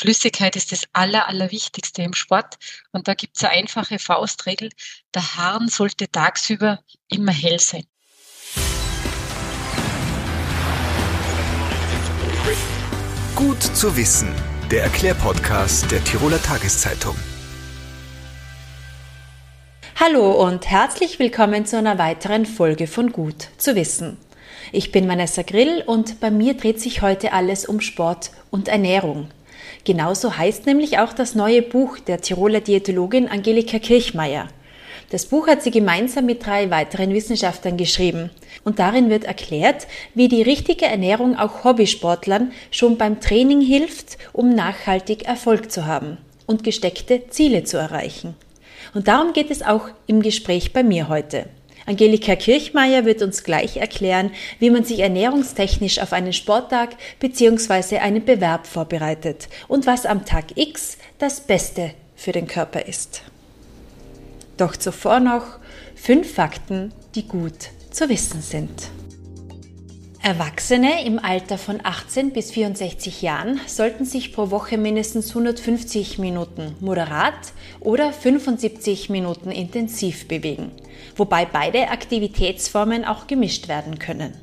Flüssigkeit ist das Aller, Allerwichtigste im Sport. Und da gibt es eine einfache Faustregel. Der Hahn sollte tagsüber immer hell sein. Gut zu wissen. Der Erklärpodcast der Tiroler Tageszeitung. Hallo und herzlich willkommen zu einer weiteren Folge von Gut zu wissen. Ich bin Vanessa Grill und bei mir dreht sich heute alles um Sport und Ernährung. Genauso heißt nämlich auch das neue Buch der Tiroler Diätologin Angelika Kirchmeier. Das Buch hat sie gemeinsam mit drei weiteren Wissenschaftlern geschrieben. Und darin wird erklärt, wie die richtige Ernährung auch Hobbysportlern schon beim Training hilft, um nachhaltig Erfolg zu haben und gesteckte Ziele zu erreichen. Und darum geht es auch im Gespräch bei mir heute. Angelika Kirchmeier wird uns gleich erklären, wie man sich ernährungstechnisch auf einen Sporttag bzw. einen Bewerb vorbereitet und was am Tag X das Beste für den Körper ist. Doch zuvor noch fünf Fakten, die gut zu wissen sind. Erwachsene im Alter von 18 bis 64 Jahren sollten sich pro Woche mindestens 150 Minuten moderat oder 75 Minuten intensiv bewegen, wobei beide Aktivitätsformen auch gemischt werden können.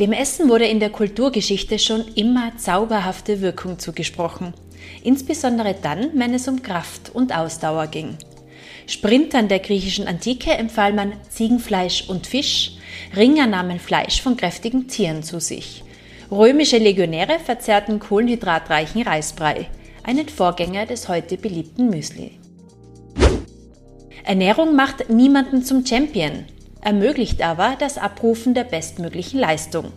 Dem Essen wurde in der Kulturgeschichte schon immer zauberhafte Wirkung zugesprochen, insbesondere dann, wenn es um Kraft und Ausdauer ging. Sprintern der griechischen Antike empfahl man Ziegenfleisch und Fisch, Ringer nahmen Fleisch von kräftigen Tieren zu sich. Römische Legionäre verzehrten kohlenhydratreichen Reisbrei, einen Vorgänger des heute beliebten Müsli. Ernährung macht niemanden zum Champion, ermöglicht aber das Abrufen der bestmöglichen Leistung.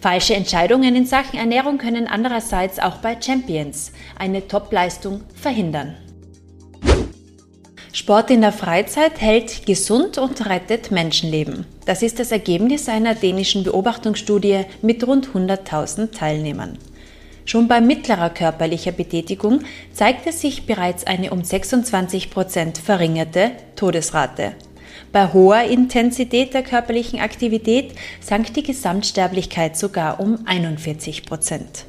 Falsche Entscheidungen in Sachen Ernährung können andererseits auch bei Champions eine Topleistung verhindern. Sport in der Freizeit hält gesund und rettet Menschenleben. Das ist das Ergebnis einer dänischen Beobachtungsstudie mit rund 100.000 Teilnehmern. Schon bei mittlerer körperlicher Betätigung zeigte sich bereits eine um 26 Prozent verringerte Todesrate. Bei hoher Intensität der körperlichen Aktivität sank die Gesamtsterblichkeit sogar um 41 Prozent.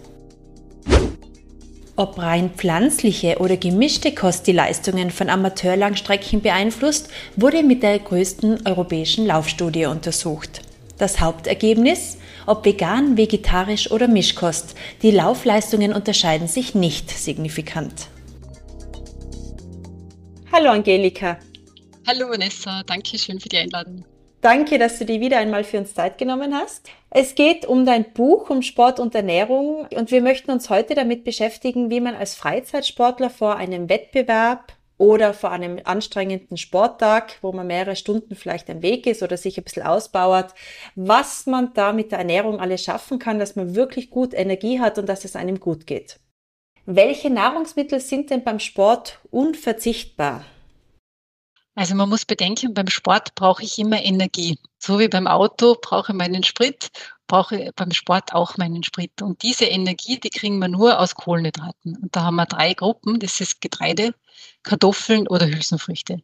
Ob rein pflanzliche oder gemischte Kost die Leistungen von Amateurlangstrecken beeinflusst, wurde mit der größten europäischen Laufstudie untersucht. Das Hauptergebnis? Ob vegan, vegetarisch oder Mischkost, die Laufleistungen unterscheiden sich nicht signifikant. Hallo Angelika. Hallo Vanessa, danke schön für die Einladung. Danke, dass du dir wieder einmal für uns Zeit genommen hast. Es geht um dein Buch, um Sport und Ernährung und wir möchten uns heute damit beschäftigen, wie man als Freizeitsportler vor einem Wettbewerb oder vor einem anstrengenden Sporttag, wo man mehrere Stunden vielleicht am Weg ist oder sich ein bisschen ausbauert, was man da mit der Ernährung alles schaffen kann, dass man wirklich gut Energie hat und dass es einem gut geht. Welche Nahrungsmittel sind denn beim Sport unverzichtbar? Also man muss bedenken, beim Sport brauche ich immer Energie. So wie beim Auto brauche ich meinen Sprit, brauche beim Sport auch meinen Sprit. Und diese Energie, die kriegen wir nur aus Kohlenhydraten. Und da haben wir drei Gruppen. Das ist Getreide, Kartoffeln oder Hülsenfrüchte.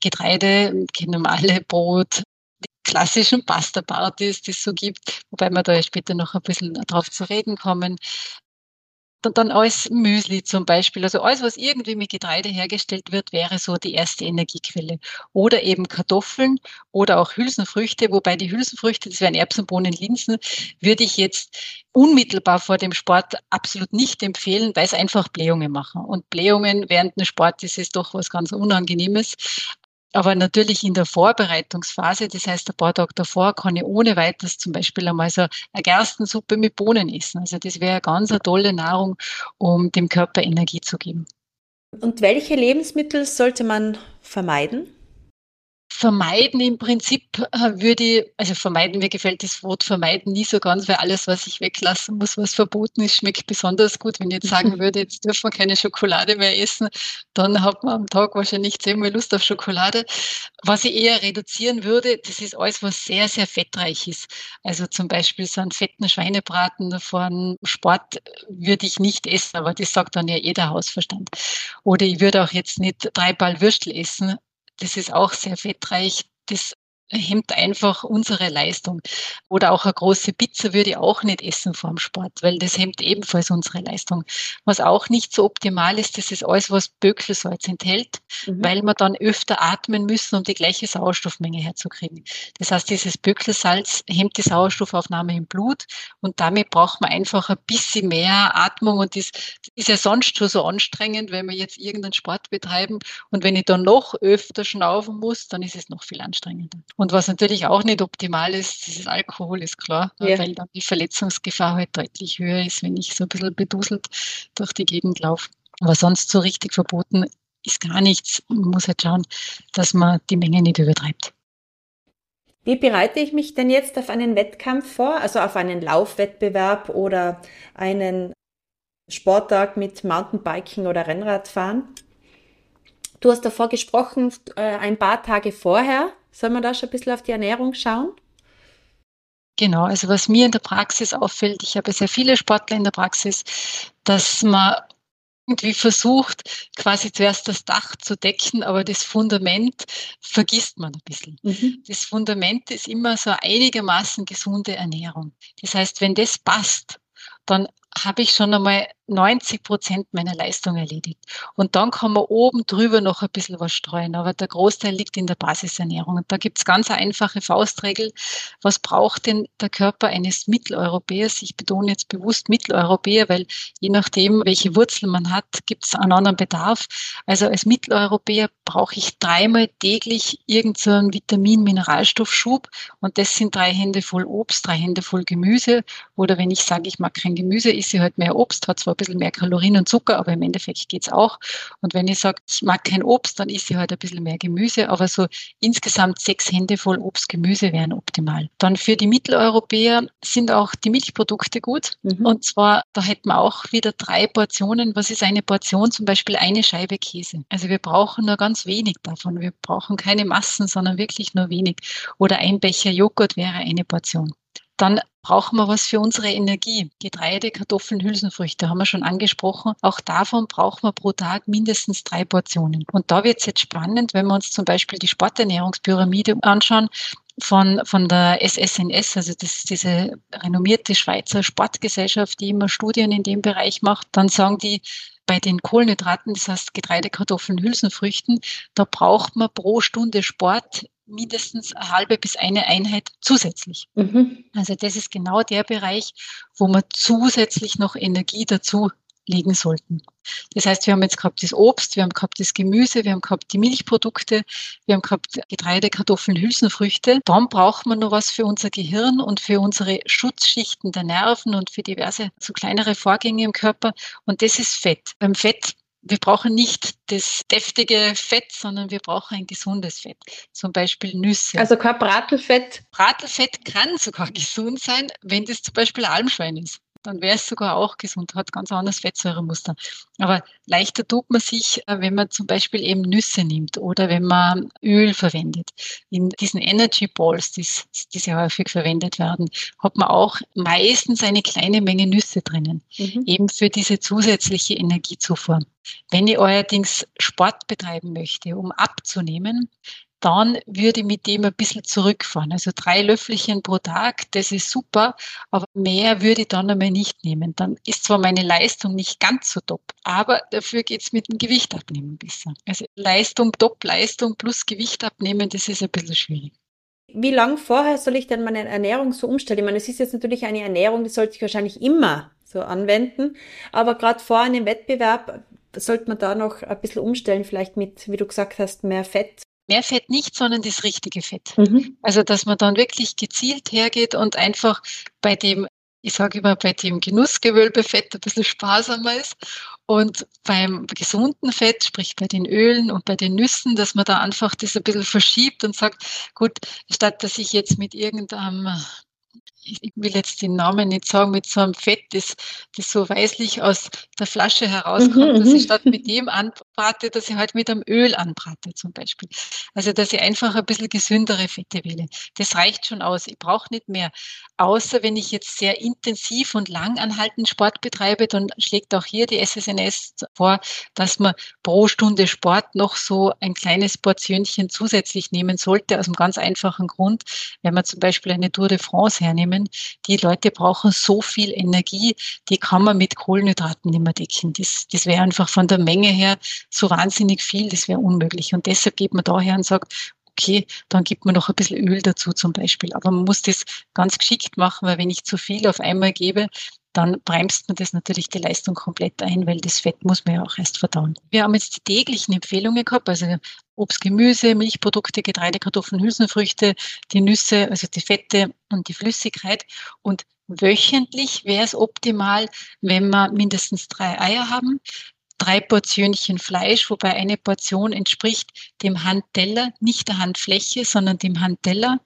Getreide kennen wir alle, Brot, die klassischen Pasta-Partys, die es so gibt, wobei wir da später noch ein bisschen drauf zu reden kommen dann alles Müsli zum Beispiel. Also alles, was irgendwie mit Getreide hergestellt wird, wäre so die erste Energiequelle. Oder eben Kartoffeln oder auch Hülsenfrüchte, wobei die Hülsenfrüchte, das wären Erbsen, Bohnen, Linsen, würde ich jetzt unmittelbar vor dem Sport absolut nicht empfehlen, weil es einfach Blähungen machen. Und Blähungen während dem Sport, das ist doch was ganz Unangenehmes. Aber natürlich in der Vorbereitungsphase, das heißt ein paar Tage davor, kann ich ohne weiteres zum Beispiel einmal so eine Gerstensuppe mit Bohnen essen. Also das wäre ganz eine tolle Nahrung, um dem Körper Energie zu geben. Und welche Lebensmittel sollte man vermeiden? Vermeiden im Prinzip äh, würde ich, also vermeiden, mir gefällt das Wort vermeiden nie so ganz, weil alles, was ich weglassen muss, was verboten ist, schmeckt besonders gut. Wenn ich jetzt sagen würde, jetzt dürfen wir keine Schokolade mehr essen, dann hat man am Tag wahrscheinlich zehnmal Lust auf Schokolade. Was ich eher reduzieren würde, das ist alles, was sehr, sehr fettreich ist. Also zum Beispiel so einen fetten Schweinebraten von Sport würde ich nicht essen, aber das sagt dann ja jeder Hausverstand. Oder ich würde auch jetzt nicht drei Ball Würstel essen, das ist auch sehr fettreich. Das hemmt einfach unsere Leistung. Oder auch eine große Pizza würde ich auch nicht essen vor dem Sport, weil das hemmt ebenfalls unsere Leistung. Was auch nicht so optimal ist, das ist alles, was Böckelsalz enthält, mhm. weil wir dann öfter atmen müssen, um die gleiche Sauerstoffmenge herzukriegen. Das heißt, dieses Böckelsalz hemmt die Sauerstoffaufnahme im Blut und damit braucht man einfach ein bisschen mehr Atmung und das ist ja sonst schon so anstrengend, wenn wir jetzt irgendeinen Sport betreiben und wenn ich dann noch öfter schnaufen muss, dann ist es noch viel anstrengender. Und was natürlich auch nicht optimal ist, dieses Alkohol ist klar, ja. weil dann die Verletzungsgefahr halt deutlich höher ist, wenn ich so ein bisschen beduselt durch die Gegend laufe. Aber sonst so richtig verboten ist gar nichts. Man muss halt schauen, dass man die Menge nicht übertreibt. Wie bereite ich mich denn jetzt auf einen Wettkampf vor, also auf einen Laufwettbewerb oder einen Sporttag mit Mountainbiking oder Rennradfahren? Du hast davor gesprochen, äh, ein paar Tage vorher soll man da schon ein bisschen auf die Ernährung schauen? Genau, also was mir in der Praxis auffällt, ich habe sehr viele Sportler in der Praxis, dass man irgendwie versucht, quasi zuerst das Dach zu decken, aber das Fundament vergisst man ein bisschen. Mhm. Das Fundament ist immer so einigermaßen gesunde Ernährung. Das heißt, wenn das passt, dann habe ich schon einmal 90 Prozent meiner Leistung erledigt. Und dann kann man oben drüber noch ein bisschen was streuen. Aber der Großteil liegt in der Basisernährung. Und da gibt es ganz einfache Faustregel. Was braucht denn der Körper eines Mitteleuropäers? Ich betone jetzt bewusst Mitteleuropäer, weil je nachdem, welche Wurzeln man hat, gibt es einen anderen Bedarf. Also als Mitteleuropäer brauche ich dreimal täglich irgendeinen so Vitamin-Mineralstoffschub. Und das sind drei Hände voll Obst, drei Hände voll Gemüse. Oder wenn ich sage, ich mag kein Gemüse, ich halt mehr Obst, hat zwar bisschen mehr Kalorien und Zucker, aber im Endeffekt geht's auch. Und wenn ich sage, ich mag kein Obst, dann esse ich halt ein bisschen mehr Gemüse, aber so insgesamt sechs Hände voll Obst, Gemüse wären optimal. Dann für die Mitteleuropäer sind auch die Milchprodukte gut. Mhm. Und zwar, da hätten wir auch wieder drei Portionen. Was ist eine Portion? Zum Beispiel eine Scheibe Käse. Also wir brauchen nur ganz wenig davon. Wir brauchen keine Massen, sondern wirklich nur wenig. Oder ein Becher Joghurt wäre eine Portion. Dann brauchen wir was für unsere Energie. Getreide, Kartoffeln, Hülsenfrüchte haben wir schon angesprochen. Auch davon brauchen wir pro Tag mindestens drei Portionen. Und da wird es jetzt spannend, wenn wir uns zum Beispiel die Sporternährungspyramide anschauen von, von der SSNS, also das diese renommierte Schweizer Sportgesellschaft, die immer Studien in dem Bereich macht, dann sagen die, bei den Kohlenhydraten, das heißt Getreide, Kartoffeln, Hülsenfrüchten, da braucht man pro Stunde Sport mindestens eine halbe bis eine Einheit zusätzlich. Mhm. Also das ist genau der Bereich, wo wir zusätzlich noch Energie dazu legen sollten. Das heißt, wir haben jetzt gehabt das Obst, wir haben gehabt das Gemüse, wir haben gehabt die Milchprodukte, wir haben gehabt Getreide, Kartoffeln, Hülsenfrüchte. Dann braucht man noch was für unser Gehirn und für unsere Schutzschichten der Nerven und für diverse so kleinere Vorgänge im Körper. Und das ist Fett. Beim Fett wir brauchen nicht das deftige Fett, sondern wir brauchen ein gesundes Fett. Zum Beispiel Nüsse. Also kein Bratelfett? Bratelfett kann sogar gesund sein, wenn das zum Beispiel Almschwein ist dann wäre es sogar auch gesund, hat ganz anderes Fettsäuremuster. Aber leichter tut man sich, äh, wenn man zum Beispiel eben Nüsse nimmt oder wenn man Öl verwendet. In diesen Energy Balls, die, die sehr häufig verwendet werden, hat man auch meistens eine kleine Menge Nüsse drinnen, mhm. eben für diese zusätzliche Energiezufuhr. Wenn ich allerdings Sport betreiben möchte, um abzunehmen, dann würde ich mit dem ein bisschen zurückfahren. Also drei Löffelchen pro Tag, das ist super, aber mehr würde ich dann einmal nicht nehmen. Dann ist zwar meine Leistung nicht ganz so top, aber dafür geht es mit dem Gewicht abnehmen besser. Also Leistung, Top-Leistung plus Gewicht abnehmen, das ist ein bisschen schwierig. Wie lang vorher soll ich denn meine Ernährung so umstellen? Ich meine, es ist jetzt natürlich eine Ernährung, die sollte ich wahrscheinlich immer so anwenden, aber gerade vor einem Wettbewerb sollte man da noch ein bisschen umstellen, vielleicht mit, wie du gesagt hast, mehr Fett mehr Fett nicht, sondern das richtige Fett. Mhm. Also, dass man dann wirklich gezielt hergeht und einfach bei dem, ich sage immer, bei dem Genussgewölbefett ein bisschen sparsamer ist und beim gesunden Fett, sprich bei den Ölen und bei den Nüssen, dass man da einfach das ein bisschen verschiebt und sagt, gut, statt dass ich jetzt mit irgendeinem ich will jetzt den Namen nicht sagen, mit so einem Fett, das, das so weißlich aus der Flasche herauskommt, mhm, dass ich mhm. statt mit dem an, brate, dass ich halt mit einem Öl anbrate zum Beispiel. Also dass ich einfach ein bisschen gesündere Fette wähle. Das reicht schon aus. Ich brauche nicht mehr. Außer wenn ich jetzt sehr intensiv und lang anhaltend Sport betreibe, dann schlägt auch hier die SSNS vor, dass man pro Stunde Sport noch so ein kleines Portionchen zusätzlich nehmen sollte, aus einem ganz einfachen Grund. Wenn wir zum Beispiel eine Tour de France hernehmen, die Leute brauchen so viel Energie, die kann man mit Kohlenhydraten nicht mehr decken. Das, das wäre einfach von der Menge her so wahnsinnig viel, das wäre unmöglich. Und deshalb geht man daher und sagt, okay, dann gibt man noch ein bisschen Öl dazu zum Beispiel. Aber man muss das ganz geschickt machen, weil wenn ich zu viel auf einmal gebe, dann bremst man das natürlich die Leistung komplett ein, weil das Fett muss man ja auch erst verdauen. Wir haben jetzt die täglichen Empfehlungen gehabt, also Obst, Gemüse, Milchprodukte, Getreide, Kartoffeln, Hülsenfrüchte, die Nüsse, also die Fette und die Flüssigkeit. Und wöchentlich wäre es optimal, wenn wir mindestens drei Eier haben, drei Portionchen Fleisch, wobei eine Portion entspricht dem Handteller, nicht der Handfläche, sondern dem Handteller.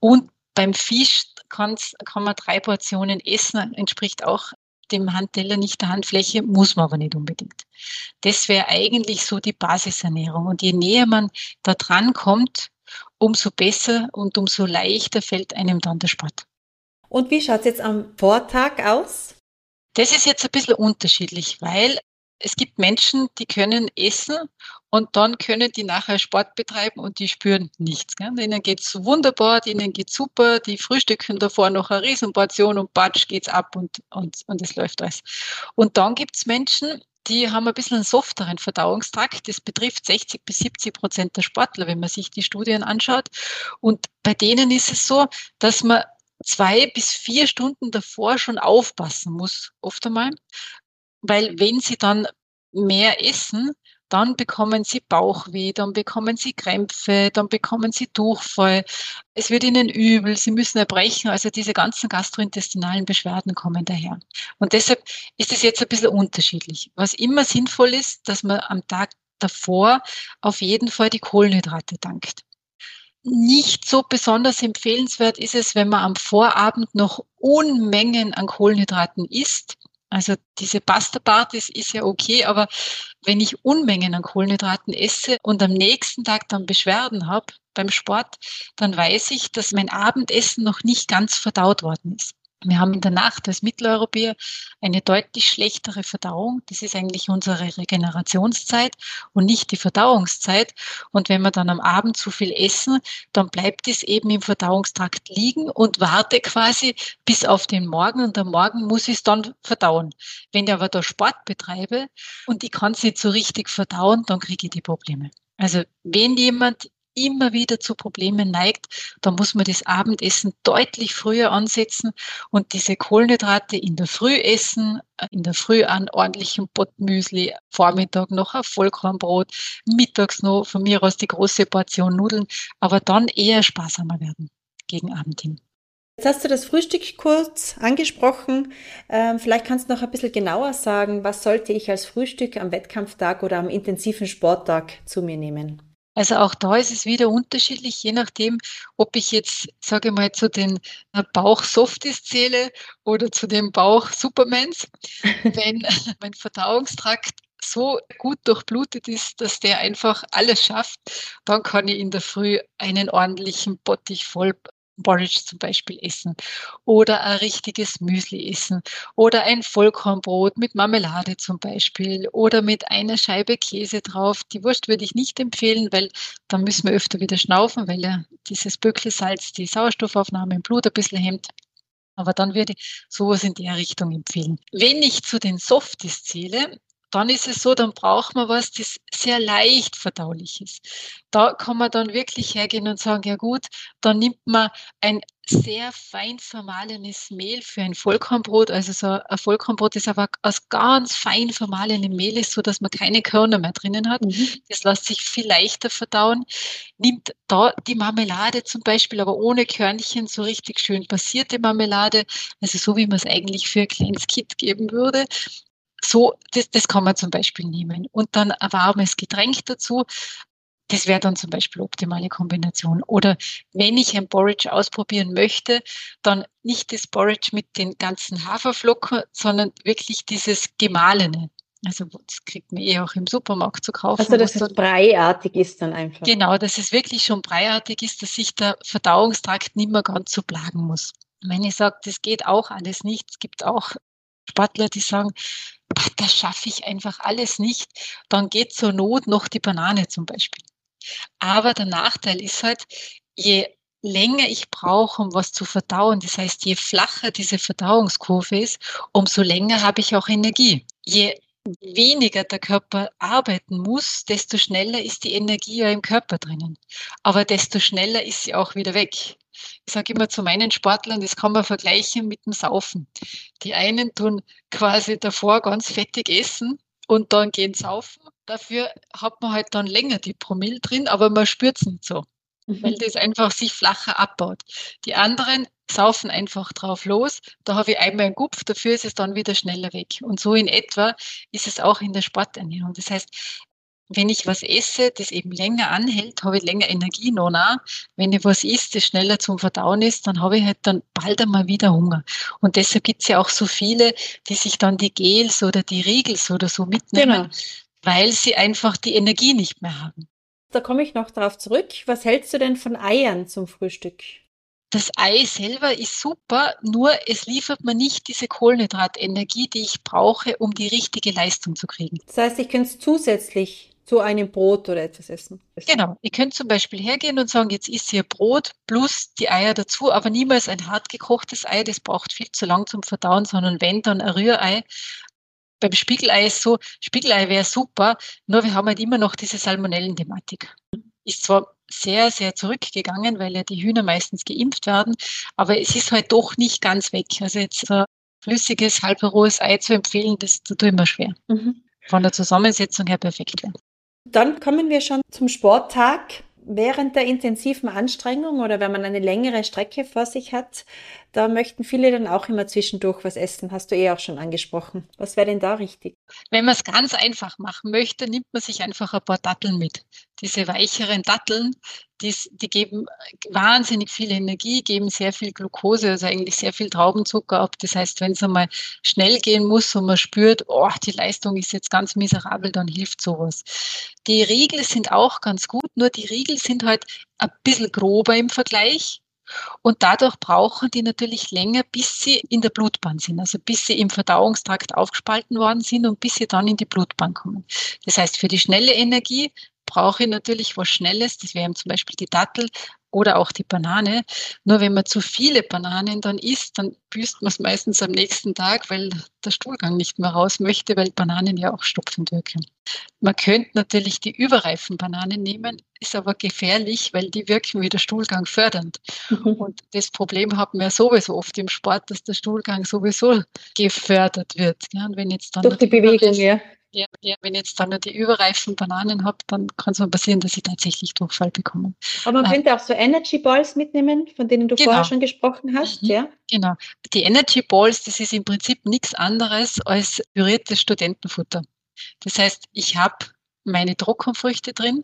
Und beim Fisch kann man drei Portionen essen, entspricht auch dem Handteller, nicht der Handfläche, muss man aber nicht unbedingt. Das wäre eigentlich so die Basisernährung. Und je näher man da dran kommt, umso besser und umso leichter fällt einem dann der Sport. Und wie schaut es jetzt am Vortag aus? Das ist jetzt ein bisschen unterschiedlich, weil es gibt Menschen, die können essen und dann können die nachher Sport betreiben und die spüren nichts. Gell? Denen geht's wunderbar, denen geht's super, die frühstücken davor noch eine Riesenportion und batsch geht's ab und, und, und es läuft alles. Und dann gibt's Menschen, die haben ein bisschen einen softeren Verdauungstrakt. Das betrifft 60 bis 70 Prozent der Sportler, wenn man sich die Studien anschaut. Und bei denen ist es so, dass man zwei bis vier Stunden davor schon aufpassen muss, oft einmal, weil wenn sie dann mehr essen, dann bekommen sie Bauchweh, dann bekommen sie Krämpfe, dann bekommen sie Durchfall. Es wird ihnen übel, sie müssen erbrechen. Also diese ganzen gastrointestinalen Beschwerden kommen daher. Und deshalb ist es jetzt ein bisschen unterschiedlich. Was immer sinnvoll ist, dass man am Tag davor auf jeden Fall die Kohlenhydrate dankt. Nicht so besonders empfehlenswert ist es, wenn man am Vorabend noch Unmengen an Kohlenhydraten isst also diese Pasta-Partys ist ja okay, aber wenn ich Unmengen an Kohlenhydraten esse und am nächsten Tag dann Beschwerden habe beim Sport, dann weiß ich, dass mein Abendessen noch nicht ganz verdaut worden ist. Wir haben in der Nacht als Mitteleuropäer eine deutlich schlechtere Verdauung. Das ist eigentlich unsere Regenerationszeit und nicht die Verdauungszeit. Und wenn wir dann am Abend zu viel essen, dann bleibt es eben im Verdauungstrakt liegen und warte quasi bis auf den Morgen und am Morgen muss ich es dann verdauen. Wenn ich aber da Sport betreibe und ich kann es nicht so richtig verdauen, dann kriege ich die Probleme. Also wenn jemand immer wieder zu Problemen neigt, dann muss man das Abendessen deutlich früher ansetzen und diese Kohlenhydrate in der Früh essen, in der Früh an ordentlichen Pottmüsli, Vormittag noch ein Vollkornbrot, mittags noch von mir aus die große Portion Nudeln, aber dann eher sparsamer werden gegen Abend hin. Jetzt hast du das Frühstück kurz angesprochen. Ähm, vielleicht kannst du noch ein bisschen genauer sagen, was sollte ich als Frühstück am Wettkampftag oder am intensiven Sporttag zu mir nehmen? Also auch da ist es wieder unterschiedlich, je nachdem, ob ich jetzt, sage mal, zu den äh, Bauch-Softies zähle oder zu den Bauch-Supermans. Wenn mein Verdauungstrakt so gut durchblutet ist, dass der einfach alles schafft, dann kann ich in der Früh einen ordentlichen Bottich voll Porridge zum Beispiel essen oder ein richtiges Müsli essen oder ein Vollkornbrot mit Marmelade zum Beispiel oder mit einer Scheibe Käse drauf. Die Wurst würde ich nicht empfehlen, weil dann müssen wir öfter wieder schnaufen, weil ja dieses Böckelsalz die Sauerstoffaufnahme im Blut ein bisschen hemmt. Aber dann würde ich sowas in der Richtung empfehlen. Wenn ich zu den Softies zähle, dann ist es so, dann braucht man was, das sehr leicht verdaulich ist. Da kann man dann wirklich hergehen und sagen, ja gut, dann nimmt man ein sehr fein vermahlenes Mehl für ein Vollkornbrot. Also so ein Vollkornbrot ist aber aus ganz fein vermahlenem Mehl ist, so dass man keine Körner mehr drinnen hat. Mhm. Das lässt sich viel leichter verdauen. Nimmt da die Marmelade zum Beispiel, aber ohne Körnchen, so richtig schön passierte Marmelade, also so wie man es eigentlich für ein kleines Kind geben würde so, das, das kann man zum Beispiel nehmen. Und dann ein warmes Getränk dazu. Das wäre dann zum Beispiel optimale Kombination. Oder wenn ich ein Porridge ausprobieren möchte, dann nicht das Porridge mit den ganzen Haferflocken, sondern wirklich dieses gemahlene. Also das kriegt man eh auch im Supermarkt zu kaufen. Also dass es breiartig ist dann einfach. Genau, dass es wirklich schon breiartig ist, dass sich der Verdauungstrakt nicht mehr ganz so plagen muss. Wenn ich sage, das geht auch alles nicht, es gibt auch Sportler, die sagen, das schaffe ich einfach alles nicht, dann geht zur Not noch die Banane zum Beispiel. Aber der Nachteil ist halt, je länger ich brauche, um was zu verdauen, das heißt, je flacher diese Verdauungskurve ist, umso länger habe ich auch Energie. Je weniger der Körper arbeiten muss, desto schneller ist die Energie ja im Körper drinnen. Aber desto schneller ist sie auch wieder weg. Ich sage immer zu meinen Sportlern, das kann man vergleichen mit dem Saufen. Die einen tun quasi davor ganz fettig essen und dann gehen saufen. Dafür hat man halt dann länger die Promille drin, aber man spürt es nicht so weil das einfach sich flacher abbaut. Die anderen saufen einfach drauf los. Da habe ich einmal einen Gupf, dafür ist es dann wieder schneller weg. Und so in etwa ist es auch in der Sporternährung. Das heißt, wenn ich was esse, das eben länger anhält, habe ich länger Energie noch nach. Wenn ich was isst, das schneller zum Verdauen ist, dann habe ich halt dann bald einmal wieder Hunger. Und deshalb gibt es ja auch so viele, die sich dann die Gels oder die Riegels oder so mitnehmen, genau. weil sie einfach die Energie nicht mehr haben. Da komme ich noch darauf zurück. Was hältst du denn von Eiern zum Frühstück? Das Ei selber ist super, nur es liefert mir nicht diese Kohlenhydratenergie, die ich brauche, um die richtige Leistung zu kriegen. Das heißt, ich könnte es zusätzlich zu einem Brot oder etwas essen. Genau. Ich könnte zum Beispiel hergehen und sagen, jetzt isst ihr Brot plus die Eier dazu, aber niemals ein hart gekochtes Ei, das braucht viel zu lang zum Verdauen, sondern wenn, dann ein Rührei beim Spiegelei ist so, Spiegelei wäre super, nur wir haben halt immer noch diese Salmonellen-Thematik. Ist zwar sehr, sehr zurückgegangen, weil ja die Hühner meistens geimpft werden, aber es ist halt doch nicht ganz weg. Also jetzt ein flüssiges, halbrohes Ei zu empfehlen, das tut immer schwer. Mhm. Von der Zusammensetzung her perfekt wäre. Dann kommen wir schon zum Sporttag während der intensiven Anstrengung oder wenn man eine längere Strecke vor sich hat, da möchten viele dann auch immer zwischendurch was essen. Hast du eh auch schon angesprochen. Was wäre denn da richtig? Wenn man es ganz einfach machen möchte, nimmt man sich einfach ein paar Datteln mit. Diese weicheren Datteln, die, die geben wahnsinnig viel Energie, geben sehr viel Glucose, also eigentlich sehr viel Traubenzucker ab. Das heißt, wenn es einmal schnell gehen muss und man spürt, oh, die Leistung ist jetzt ganz miserabel, dann hilft sowas. Die Riegel sind auch ganz gut, nur die Riegel sind halt ein bisschen grober im Vergleich. Und dadurch brauchen die natürlich länger, bis sie in der Blutbahn sind, also bis sie im Verdauungstrakt aufgespalten worden sind und bis sie dann in die Blutbahn kommen. Das heißt, für die schnelle Energie brauche ich natürlich was Schnelles, das wären zum Beispiel die Dattel oder auch die Banane. Nur wenn man zu viele Bananen dann isst, dann büßt man es meistens am nächsten Tag, weil der Stuhlgang nicht mehr raus möchte, weil Bananen ja auch stopfend wirken. Man könnte natürlich die überreifen Bananen nehmen, ist aber gefährlich, weil die wirken wie der Stuhlgang fördernd. Mhm. Und das Problem haben wir sowieso oft im Sport, dass der Stuhlgang sowieso gefördert wird. Ja, und wenn jetzt dann Durch die Bewegung, ja. Ja, ja, wenn ich jetzt dann nur die überreifen Bananen habe, dann kann es mal passieren, dass ich tatsächlich Durchfall bekomme. Aber man äh, könnte auch so Energy Balls mitnehmen, von denen du genau. vorher schon gesprochen hast, mhm, ja? Genau. Die Energy Balls, das ist im Prinzip nichts anderes als püriertes Studentenfutter. Das heißt, ich habe meine Trockenfrüchte drin,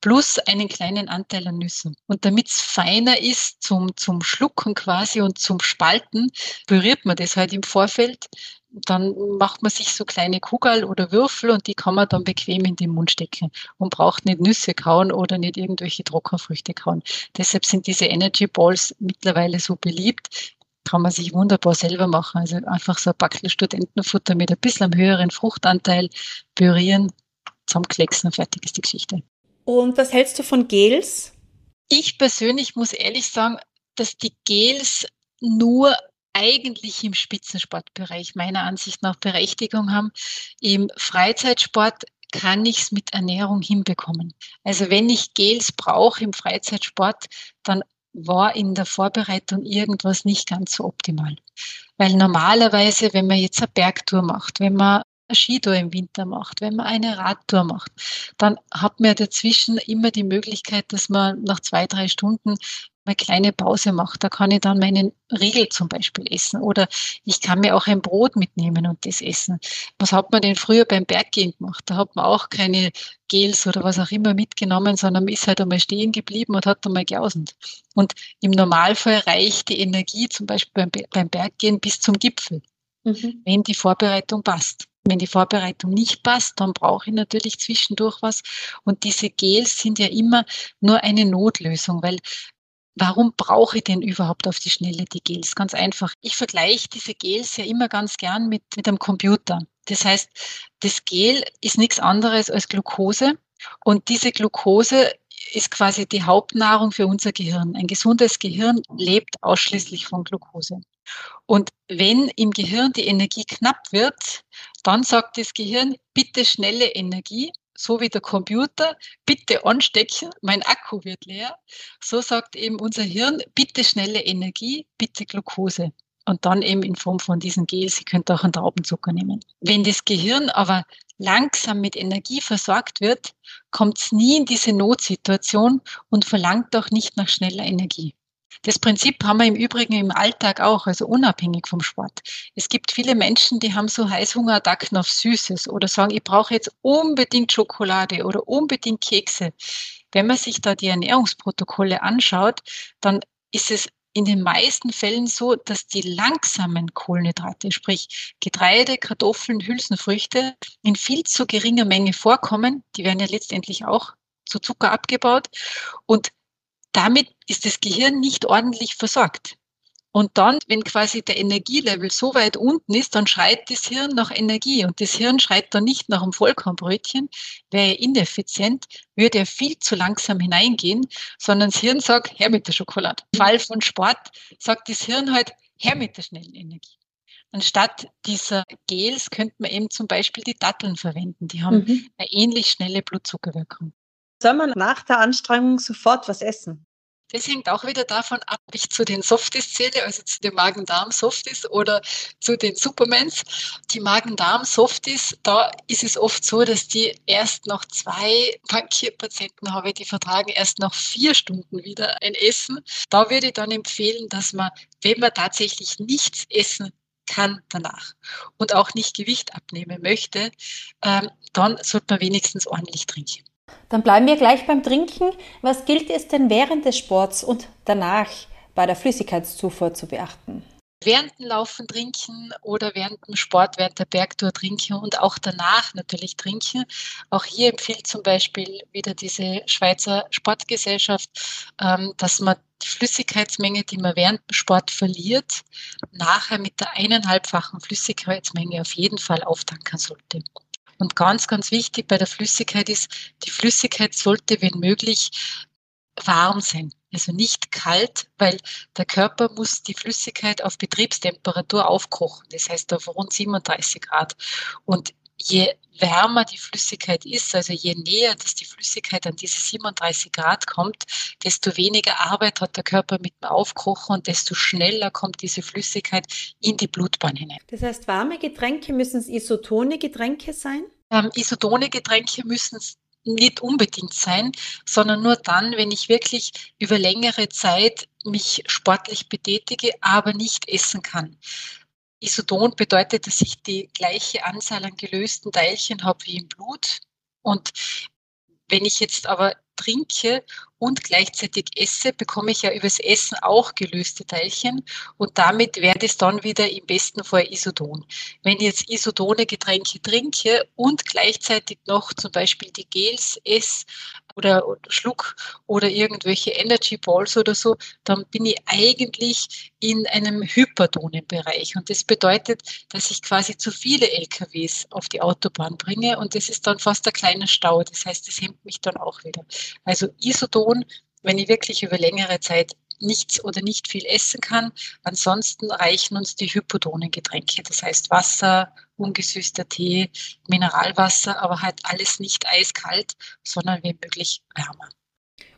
plus einen kleinen Anteil an Nüssen. Und damit es feiner ist zum, zum Schlucken quasi und zum Spalten, püriert man das halt im Vorfeld dann macht man sich so kleine Kugel oder Würfel und die kann man dann bequem in den Mund stecken und braucht nicht Nüsse kauen oder nicht irgendwelche Trockenfrüchte kauen. Deshalb sind diese Energy Balls mittlerweile so beliebt. Kann man sich wunderbar selber machen. Also einfach so ein Backel Studentenfutter mit ein bisschen einem höheren Fruchtanteil pürieren, zusammenklecksen und fertig ist die Geschichte. Und was hältst du von Gels? Ich persönlich muss ehrlich sagen, dass die Gels nur eigentlich im Spitzensportbereich meiner Ansicht nach Berechtigung haben. Im Freizeitsport kann ich es mit Ernährung hinbekommen. Also wenn ich Gels brauche im Freizeitsport, dann war in der Vorbereitung irgendwas nicht ganz so optimal. Weil normalerweise, wenn man jetzt eine Bergtour macht, wenn man eine Skitour im Winter macht, wenn man eine Radtour macht, dann hat man dazwischen immer die Möglichkeit, dass man nach zwei, drei Stunden eine kleine Pause mache. Da kann ich dann meinen Riegel zum Beispiel essen oder ich kann mir auch ein Brot mitnehmen und das essen. Was hat man denn früher beim Berggehen gemacht? Da hat man auch keine Gels oder was auch immer mitgenommen, sondern man ist halt einmal stehen geblieben und hat einmal geausend. Und im Normalfall reicht die Energie zum Beispiel beim, beim Berggehen bis zum Gipfel, mhm. wenn die Vorbereitung passt. Wenn die Vorbereitung nicht passt, dann brauche ich natürlich zwischendurch was. Und diese Gels sind ja immer nur eine Notlösung, weil Warum brauche ich denn überhaupt auf die Schnelle die Gels? Ganz einfach. Ich vergleiche diese Gels ja immer ganz gern mit, mit einem Computer. Das heißt, das Gel ist nichts anderes als Glucose. Und diese Glucose ist quasi die Hauptnahrung für unser Gehirn. Ein gesundes Gehirn lebt ausschließlich von Glucose. Und wenn im Gehirn die Energie knapp wird, dann sagt das Gehirn, bitte schnelle Energie, so wie der Computer, bitte anstecken, mein Akku wird leer. So sagt eben unser Hirn, bitte schnelle Energie, bitte Glucose. Und dann eben in Form von diesen Gels, Sie könnten auch einen Traubenzucker nehmen. Wenn das Gehirn aber langsam mit Energie versorgt wird, kommt es nie in diese Notsituation und verlangt auch nicht nach schneller Energie. Das Prinzip haben wir im Übrigen im Alltag auch, also unabhängig vom Sport. Es gibt viele Menschen, die haben so Heißhungerattacken auf Süßes oder sagen, ich brauche jetzt unbedingt Schokolade oder unbedingt Kekse. Wenn man sich da die Ernährungsprotokolle anschaut, dann ist es in den meisten Fällen so, dass die langsamen Kohlenhydrate, sprich Getreide, Kartoffeln, Hülsenfrüchte, in viel zu geringer Menge vorkommen. Die werden ja letztendlich auch zu Zucker abgebaut. Und damit ist das Gehirn nicht ordentlich versorgt. Und dann, wenn quasi der Energielevel so weit unten ist, dann schreit das Hirn nach Energie. Und das Hirn schreit dann nicht nach einem Vollkornbrötchen, wäre ineffizient, würde er viel zu langsam hineingehen, sondern das Hirn sagt, her mit der Schokolade. Im Fall von Sport sagt das Hirn halt, her mit der schnellen Energie. Anstatt dieser Gels könnte man eben zum Beispiel die Datteln verwenden. Die haben mhm. eine ähnlich schnelle Blutzuckerwirkung. Soll man nach der Anstrengung sofort was essen? Das hängt auch wieder davon ab, ob ich zu den Softies zähle, also zu den Magen-Darm-Softies oder zu den Supermans. Die Magen-Darm-Softies, da ist es oft so, dass die erst nach zwei Bankierpatienten habe, die vertragen erst nach vier Stunden wieder ein Essen. Da würde ich dann empfehlen, dass man, wenn man tatsächlich nichts essen kann danach und auch nicht Gewicht abnehmen möchte, ähm, dann sollte man wenigstens ordentlich trinken. Dann bleiben wir gleich beim Trinken. Was gilt es denn während des Sports und danach bei der Flüssigkeitszufuhr zu beachten? Während dem Laufen trinken oder während dem Sport, während der Bergtour trinken und auch danach natürlich trinken. Auch hier empfiehlt zum Beispiel wieder diese Schweizer Sportgesellschaft, ähm, dass man die Flüssigkeitsmenge, die man während dem Sport verliert, nachher mit der eineinhalbfachen Flüssigkeitsmenge auf jeden Fall auftanken sollte. Und ganz, ganz wichtig bei der Flüssigkeit ist, die Flüssigkeit sollte, wenn möglich, warm sein. Also nicht kalt, weil der Körper muss die Flüssigkeit auf Betriebstemperatur aufkochen. Das heißt auf rund 37 Grad. Und je wärmer die Flüssigkeit ist, also je näher, dass die Flüssigkeit an diese 37 Grad kommt, desto weniger Arbeit hat der Körper mit dem Aufkochen und desto schneller kommt diese Flüssigkeit in die Blutbahn hinein. Das heißt, warme Getränke müssen es isotone Getränke sein? Ähm, isotone Getränke müssen es nicht unbedingt sein, sondern nur dann, wenn ich wirklich über längere Zeit mich sportlich betätige, aber nicht essen kann. Isoton bedeutet, dass ich die gleiche Anzahl an gelösten Teilchen habe wie im Blut. Und wenn ich jetzt aber trinke und gleichzeitig esse, bekomme ich ja übers Essen auch gelöste Teilchen und damit werde es dann wieder im besten Fall Isodon. Wenn ich jetzt isodone Getränke trinke und gleichzeitig noch zum Beispiel die Gels esse oder, Schluck oder irgendwelche Energy Balls oder so, dann bin ich eigentlich in einem hypertonen Bereich. Und das bedeutet, dass ich quasi zu viele LKWs auf die Autobahn bringe und das ist dann fast ein kleiner Stau. Das heißt, das hemmt mich dann auch wieder. Also Isodon, wenn ich wirklich über längere Zeit nichts oder nicht viel essen kann. Ansonsten reichen uns die hypotonen Getränke, das heißt Wasser, ungesüßter Tee, Mineralwasser, aber halt alles nicht eiskalt, sondern wie möglich wärmer.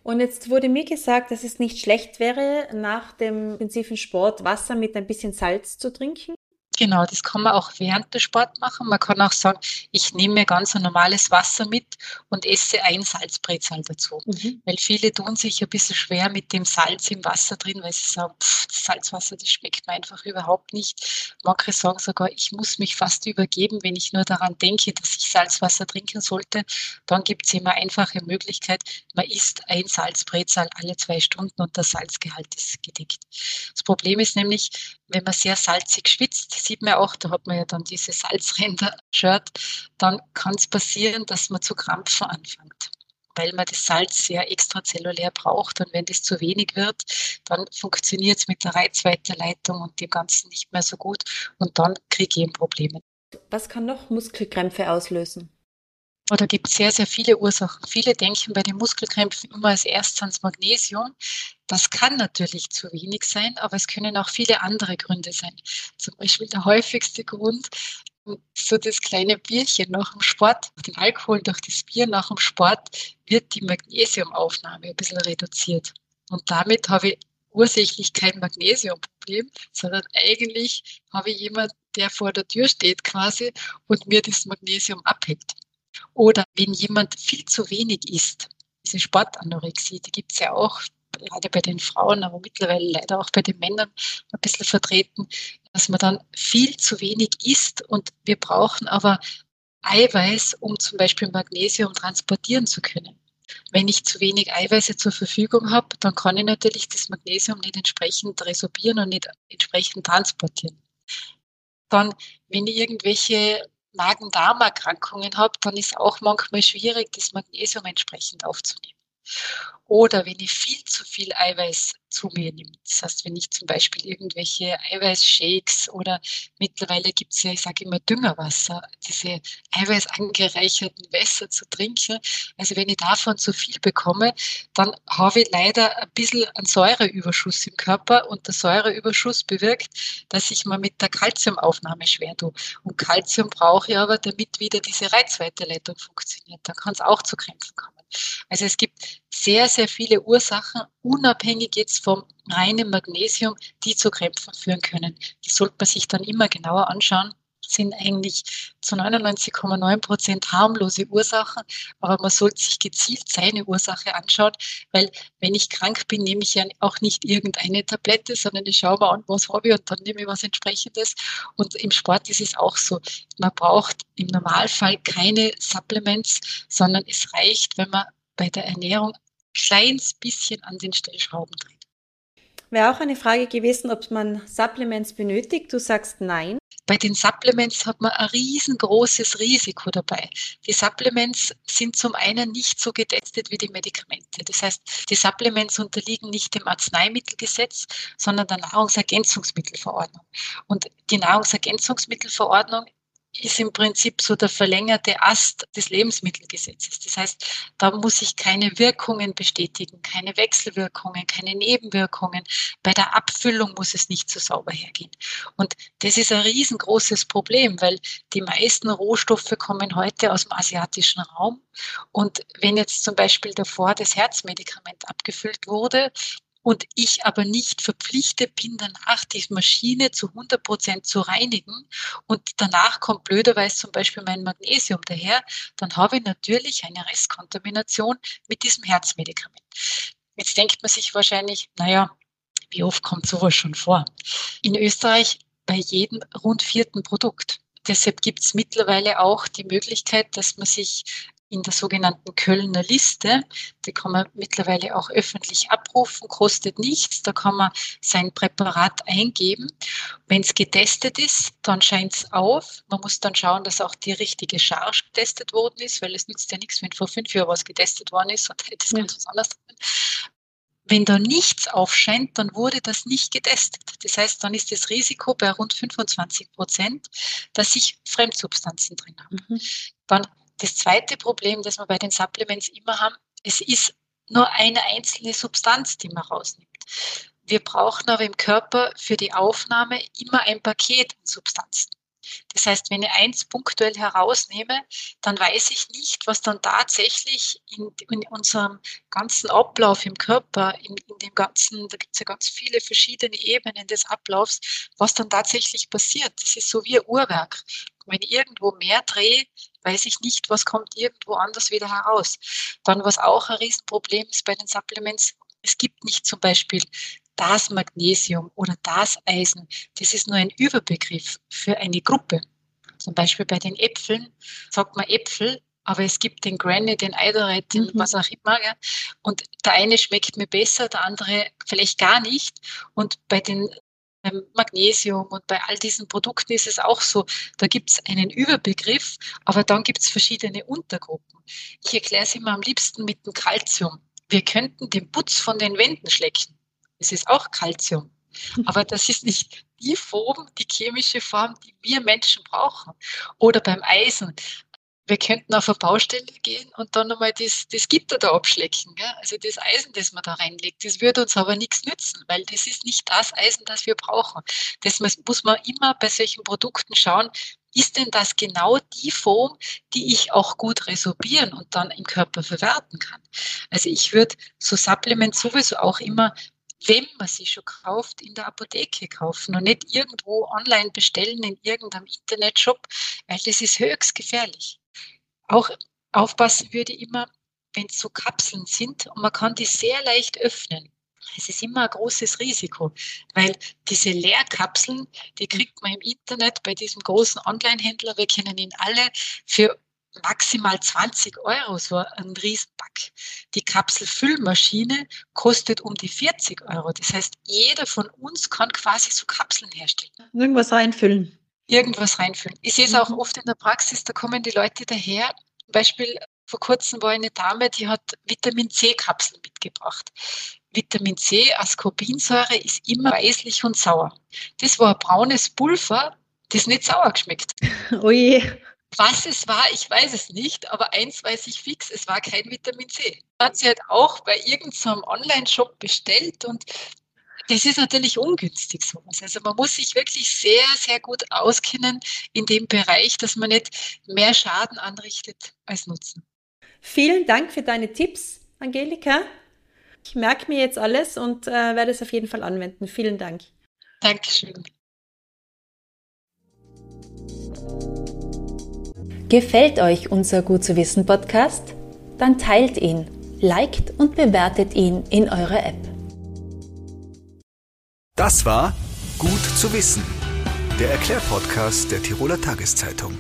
Und jetzt wurde mir gesagt, dass es nicht schlecht wäre, nach dem intensiven Sport Wasser mit ein bisschen Salz zu trinken. Genau, das kann man auch während des Sport machen. Man kann auch sagen, ich nehme ganz ein normales Wasser mit und esse ein Salzbrezel dazu. Mhm. Weil viele tun sich ein bisschen schwer mit dem Salz im Wasser drin, weil sie sagen, pff, das Salzwasser, das schmeckt mir einfach überhaupt nicht. Manche sagen sogar, ich muss mich fast übergeben, wenn ich nur daran denke, dass ich Salzwasser trinken sollte. Dann gibt es immer einfache Möglichkeit, man isst ein Salzbrezel alle zwei Stunden und der Salzgehalt ist gedeckt. Das Problem ist nämlich, wenn man sehr salzig schwitzt, sieht man auch, da hat man ja dann diese Salzränder-Shirt, dann kann es passieren, dass man zu krampfen anfängt weil man das Salz sehr extrazellulär braucht. Und wenn das zu wenig wird, dann funktioniert es mit der Reizweiterleitung und dem Ganzen nicht mehr so gut. Und dann kriege ich eben Probleme. Was kann noch Muskelkrämpfe auslösen? Oder gibt es sehr, sehr viele Ursachen. Viele denken bei den Muskelkrämpfen immer als erstes ans Magnesium. Das kann natürlich zu wenig sein, aber es können auch viele andere Gründe sein. Zum Beispiel der häufigste Grund, so das kleine Bierchen nach dem Sport, den Alkohol durch das Bier nach dem Sport, wird die Magnesiumaufnahme ein bisschen reduziert. Und damit habe ich ursächlich kein Magnesiumproblem, sondern eigentlich habe ich jemanden, der vor der Tür steht quasi und mir das Magnesium abhängt. Oder wenn jemand viel zu wenig isst, diese Sportanorexie, die gibt es ja auch gerade bei den Frauen, aber mittlerweile leider auch bei den Männern ein bisschen vertreten, dass man dann viel zu wenig isst und wir brauchen aber Eiweiß, um zum Beispiel Magnesium transportieren zu können. Wenn ich zu wenig Eiweiße zur Verfügung habe, dann kann ich natürlich das Magnesium nicht entsprechend resorbieren und nicht entsprechend transportieren. Dann, wenn ich irgendwelche Magen-Darm-Erkrankungen habe, dann ist auch manchmal schwierig, das Magnesium entsprechend aufzunehmen. Oder wenn ich viel zu viel Eiweiß zu mir nehme. Das heißt, wenn ich zum Beispiel irgendwelche Eiweißshakes oder mittlerweile gibt es ja, ich sage immer Düngerwasser, diese eiweißangereicherten Wässer zu trinken. Also wenn ich davon zu viel bekomme, dann habe ich leider ein bisschen einen Säureüberschuss im Körper und der Säureüberschuss bewirkt, dass ich mir mit der Kalziumaufnahme schwer tue. Und Kalzium brauche ich aber, damit wieder diese Reizweiterleitung funktioniert. Da kann es auch zu Krämpfen kommen. Also es gibt sehr, sehr viele Ursachen, unabhängig jetzt vom reinen Magnesium, die zu Krämpfen führen können. Die sollte man sich dann immer genauer anschauen sind eigentlich zu 99,9 Prozent harmlose Ursachen, aber man sollte sich gezielt seine Ursache anschauen, weil wenn ich krank bin, nehme ich ja auch nicht irgendeine Tablette, sondern ich schaue mir an, was habe ich und dann nehme ich was entsprechendes. Und im Sport ist es auch so. Man braucht im Normalfall keine Supplements, sondern es reicht, wenn man bei der Ernährung ein kleines bisschen an den Stellschrauben dreht. Wäre auch eine Frage gewesen, ob man Supplements benötigt. Du sagst nein. Bei den Supplements hat man ein riesengroßes Risiko dabei. Die Supplements sind zum einen nicht so getestet wie die Medikamente. Das heißt, die Supplements unterliegen nicht dem Arzneimittelgesetz, sondern der Nahrungsergänzungsmittelverordnung. Und die Nahrungsergänzungsmittelverordnung ist im Prinzip so der verlängerte Ast des Lebensmittelgesetzes. Das heißt, da muss ich keine Wirkungen bestätigen, keine Wechselwirkungen, keine Nebenwirkungen. Bei der Abfüllung muss es nicht so sauber hergehen. Und das ist ein riesengroßes Problem, weil die meisten Rohstoffe kommen heute aus dem asiatischen Raum. Und wenn jetzt zum Beispiel davor das Herzmedikament abgefüllt wurde, und ich aber nicht verpflichtet bin, danach die Maschine zu 100 Prozent zu reinigen und danach kommt blöderweise zum Beispiel mein Magnesium daher, dann habe ich natürlich eine Restkontamination mit diesem Herzmedikament. Jetzt denkt man sich wahrscheinlich, naja, wie oft kommt sowas schon vor? In Österreich bei jedem rund vierten Produkt. Deshalb gibt es mittlerweile auch die Möglichkeit, dass man sich in der sogenannten Kölner Liste. Die kann man mittlerweile auch öffentlich abrufen, kostet nichts. Da kann man sein Präparat eingeben. Wenn es getestet ist, dann scheint es auf. Man muss dann schauen, dass auch die richtige Charge getestet worden ist, weil es nützt ja nichts, wenn vor fünf Jahren was getestet worden ist und hätte es ja. ganz was anderes drin. Wenn da nichts aufscheint, dann wurde das nicht getestet. Das heißt, dann ist das Risiko bei rund 25 Prozent, dass ich Fremdsubstanzen drin habe. Mhm. Dann das zweite Problem, das wir bei den Supplements immer haben, es ist nur eine einzelne Substanz, die man rausnimmt. Wir brauchen aber im Körper für die Aufnahme immer ein Paket an Substanzen. Das heißt, wenn ich eins punktuell herausnehme, dann weiß ich nicht, was dann tatsächlich in, in unserem ganzen Ablauf im Körper, in, in dem ganzen, da gibt es ja ganz viele verschiedene Ebenen des Ablaufs, was dann tatsächlich passiert. Das ist so wie ein Uhrwerk. Wenn ich irgendwo mehr drehe, weiß ich nicht, was kommt irgendwo anders wieder heraus. Dann, was auch ein Riesenproblem ist bei den Supplements, es gibt nicht zum Beispiel das Magnesium oder das Eisen. Das ist nur ein Überbegriff für eine Gruppe. Zum Beispiel bei den Äpfeln sagt man Äpfel, aber es gibt den Granny, den Eidereit, den mhm. was auch immer. Ja. Und der eine schmeckt mir besser, der andere vielleicht gar nicht. Und bei den ähm, Magnesium und bei all diesen Produkten ist es auch so, da gibt es einen Überbegriff, aber dann gibt es verschiedene Untergruppen. Ich erkläre es immer am liebsten mit dem Calcium. Wir könnten den Putz von den Wänden schlecken. Es ist auch Calcium. Aber das ist nicht die Form, die chemische Form, die wir Menschen brauchen. Oder beim Eisen wir könnten auf eine Baustelle gehen und dann nochmal das, das Gitter da abschlecken. Gell? Also das Eisen, das man da reinlegt, das würde uns aber nichts nützen, weil das ist nicht das Eisen, das wir brauchen. Das muss man immer bei solchen Produkten schauen, ist denn das genau die Form, die ich auch gut resorbieren und dann im Körper verwerten kann? Also ich würde so Supplements sowieso auch immer wenn man sie schon kauft, in der Apotheke kaufen und nicht irgendwo online bestellen in irgendeinem Internetshop, weil das ist höchst gefährlich. Auch aufpassen würde ich immer, wenn es so Kapseln sind und man kann die sehr leicht öffnen. Es ist immer ein großes Risiko, weil diese Leerkapseln, die kriegt man im Internet bei diesem großen Online-Händler, wir kennen ihn alle, für maximal 20 Euro, so ein Riesenpack. Die Kapselfüllmaschine kostet um die 40 Euro. Das heißt, jeder von uns kann quasi so Kapseln herstellen. Irgendwas reinfüllen irgendwas reinfüllen. Ich sehe es auch mhm. oft in der Praxis, da kommen die Leute daher. Zum Beispiel vor kurzem war eine Dame, die hat Vitamin C-Kapseln mitgebracht. Vitamin C, Ascorbinsäure, ist immer weißlich und sauer. Das war ein braunes Pulver, das nicht sauer geschmeckt. Oje. Was es war, ich weiß es nicht, aber eins weiß ich fix, es war kein Vitamin C. Hat sie halt auch bei irgendeinem Online-Shop bestellt und das ist natürlich ungünstig sowas. Also man muss sich wirklich sehr, sehr gut auskennen in dem Bereich, dass man nicht mehr Schaden anrichtet als Nutzen. Vielen Dank für deine Tipps, Angelika. Ich merke mir jetzt alles und äh, werde es auf jeden Fall anwenden. Vielen Dank. Dankeschön. Gefällt euch unser Gut zu wissen Podcast? Dann teilt ihn, liked und bewertet ihn in eurer App. Das war Gut zu wissen, der Erklärpodcast der Tiroler Tageszeitung.